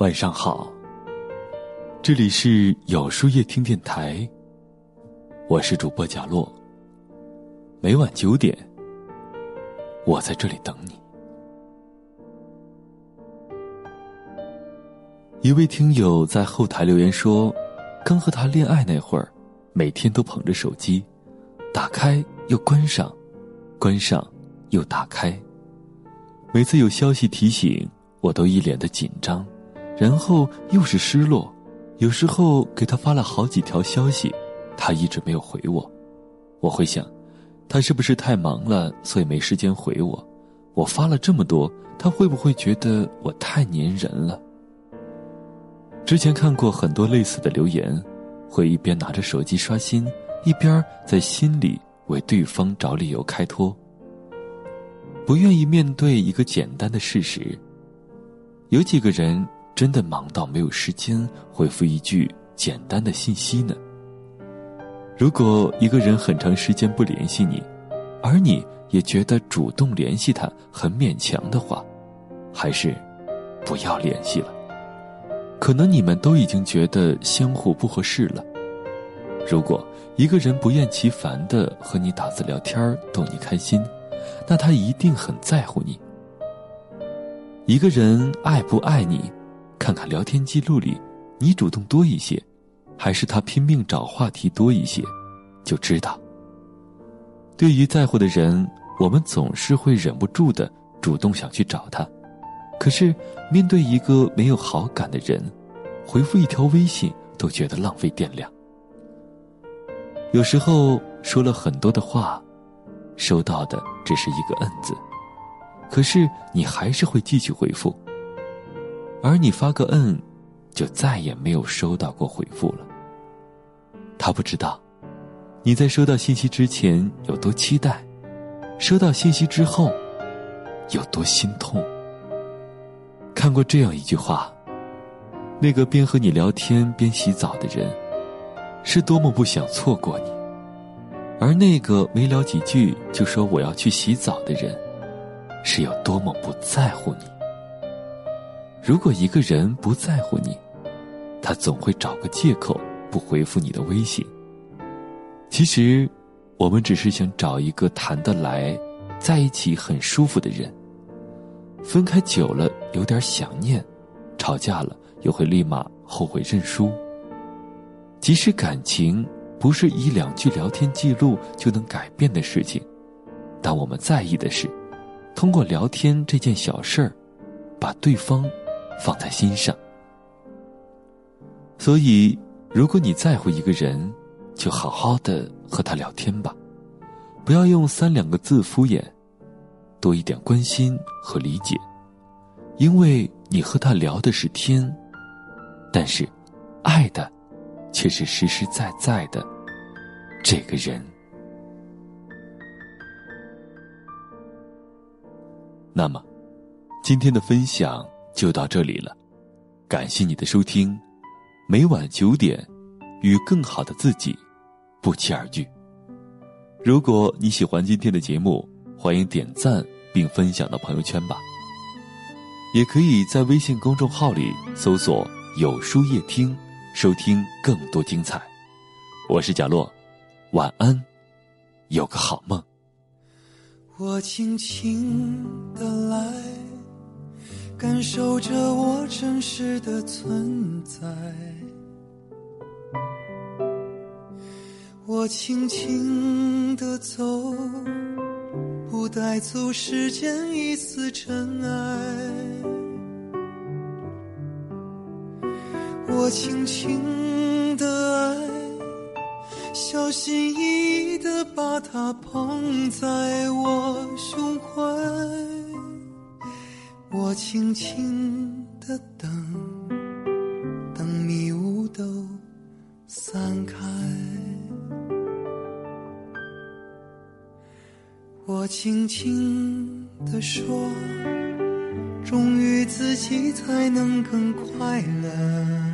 晚上好，这里是有书夜听电台，我是主播贾洛。每晚九点，我在这里等你。一位听友在后台留言说：“刚和他恋爱那会儿，每天都捧着手机，打开又关上，关上又打开。每次有消息提醒，我都一脸的紧张，然后又是失落。有时候给他发了好几条消息，他一直没有回我。我会想，他是不是太忙了，所以没时间回我？我发了这么多，他会不会觉得我太粘人了？”之前看过很多类似的留言，会一边拿着手机刷新，一边在心里为对方找理由开脱。不愿意面对一个简单的事实：有几个人真的忙到没有时间回复一句简单的信息呢？如果一个人很长时间不联系你，而你也觉得主动联系他很勉强的话，还是不要联系了。可能你们都已经觉得相互不合适了。如果一个人不厌其烦的和你打字聊天逗你开心，那他一定很在乎你。一个人爱不爱你，看看聊天记录里，你主动多一些，还是他拼命找话题多一些，就知道。对于在乎的人，我们总是会忍不住的主动想去找他。可是，面对一个没有好感的人，回复一条微信都觉得浪费电量。有时候说了很多的话，收到的只是一个“嗯”字，可是你还是会继续回复。而你发个“嗯”，就再也没有收到过回复了。他不知道，你在收到信息之前有多期待，收到信息之后有多心痛。看过这样一句话：那个边和你聊天边洗澡的人，是多么不想错过你；而那个没聊几句就说我要去洗澡的人，是有多么不在乎你。如果一个人不在乎你，他总会找个借口不回复你的微信。其实，我们只是想找一个谈得来、在一起很舒服的人。分开久了有点想念，吵架了又会立马后悔认输。即使感情不是一两句聊天记录就能改变的事情，但我们在意的是，通过聊天这件小事儿，把对方放在心上。所以，如果你在乎一个人，就好好的和他聊天吧，不要用三两个字敷衍。多一点关心和理解，因为你和他聊的是天，但是，爱的，却是实实在在的这个人。那么，今天的分享就到这里了，感谢你的收听，每晚九点，与更好的自己不期而遇。如果你喜欢今天的节目。欢迎点赞并分享到朋友圈吧，也可以在微信公众号里搜索“有书夜听”，收听更多精彩。我是贾洛，晚安，有个好梦。我轻轻的来，感受着我真实的存在。我轻轻的走。不带走世间一丝尘埃，我轻轻的爱，小心翼翼的把它捧在我胸怀，我轻轻的等，等迷雾都散开。我轻轻地说，忠于自己才能更快乐。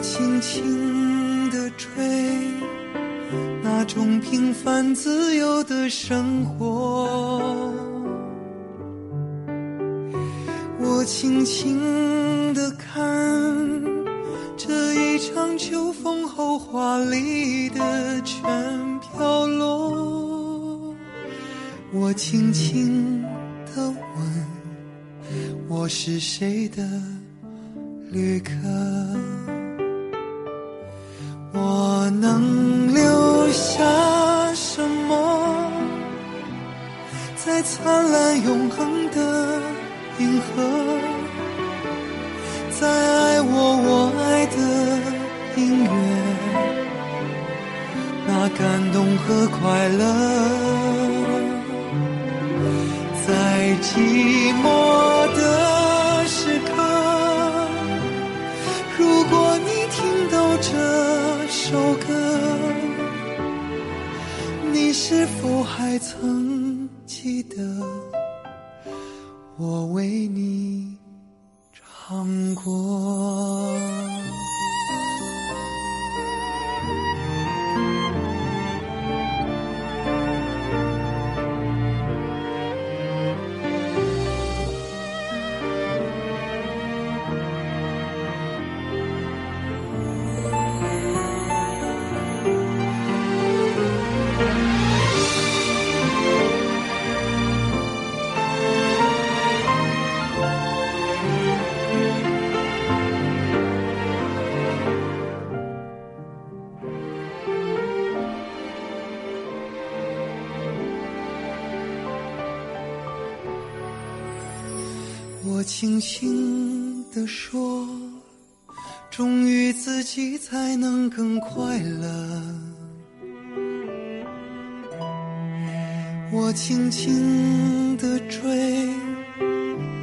轻轻地吹，那那种平凡自由的生活。我轻轻地看这一场秋风后华丽的全飘落，我轻轻地问，我是谁的旅客？我能留下什么，在灿烂永恒的银河？在爱我我爱的音乐，那感动和快乐，在寂寞首歌，你是否还曾记得我为你？唱过。我轻轻地说，忠于自己才能更快乐。我轻轻地追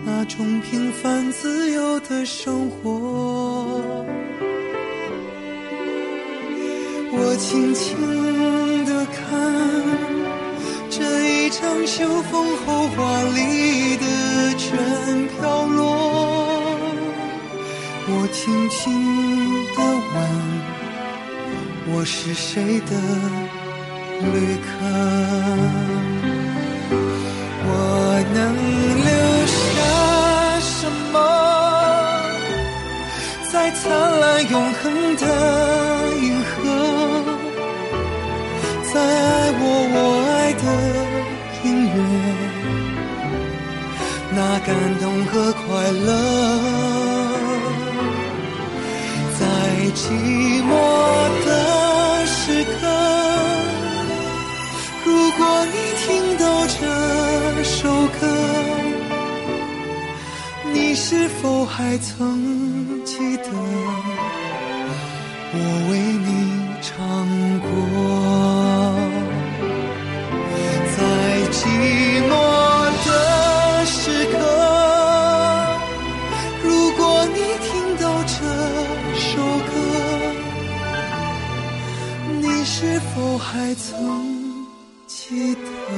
那种平凡自由的生活。我轻轻地看。一场秋风后华丽的全飘落，我轻轻地问，我是谁的旅客？我能留下什么，在灿烂永恒的银河？在爱感动和快乐，在寂寞的时刻，如果你听到这首歌，你是否还曾记得。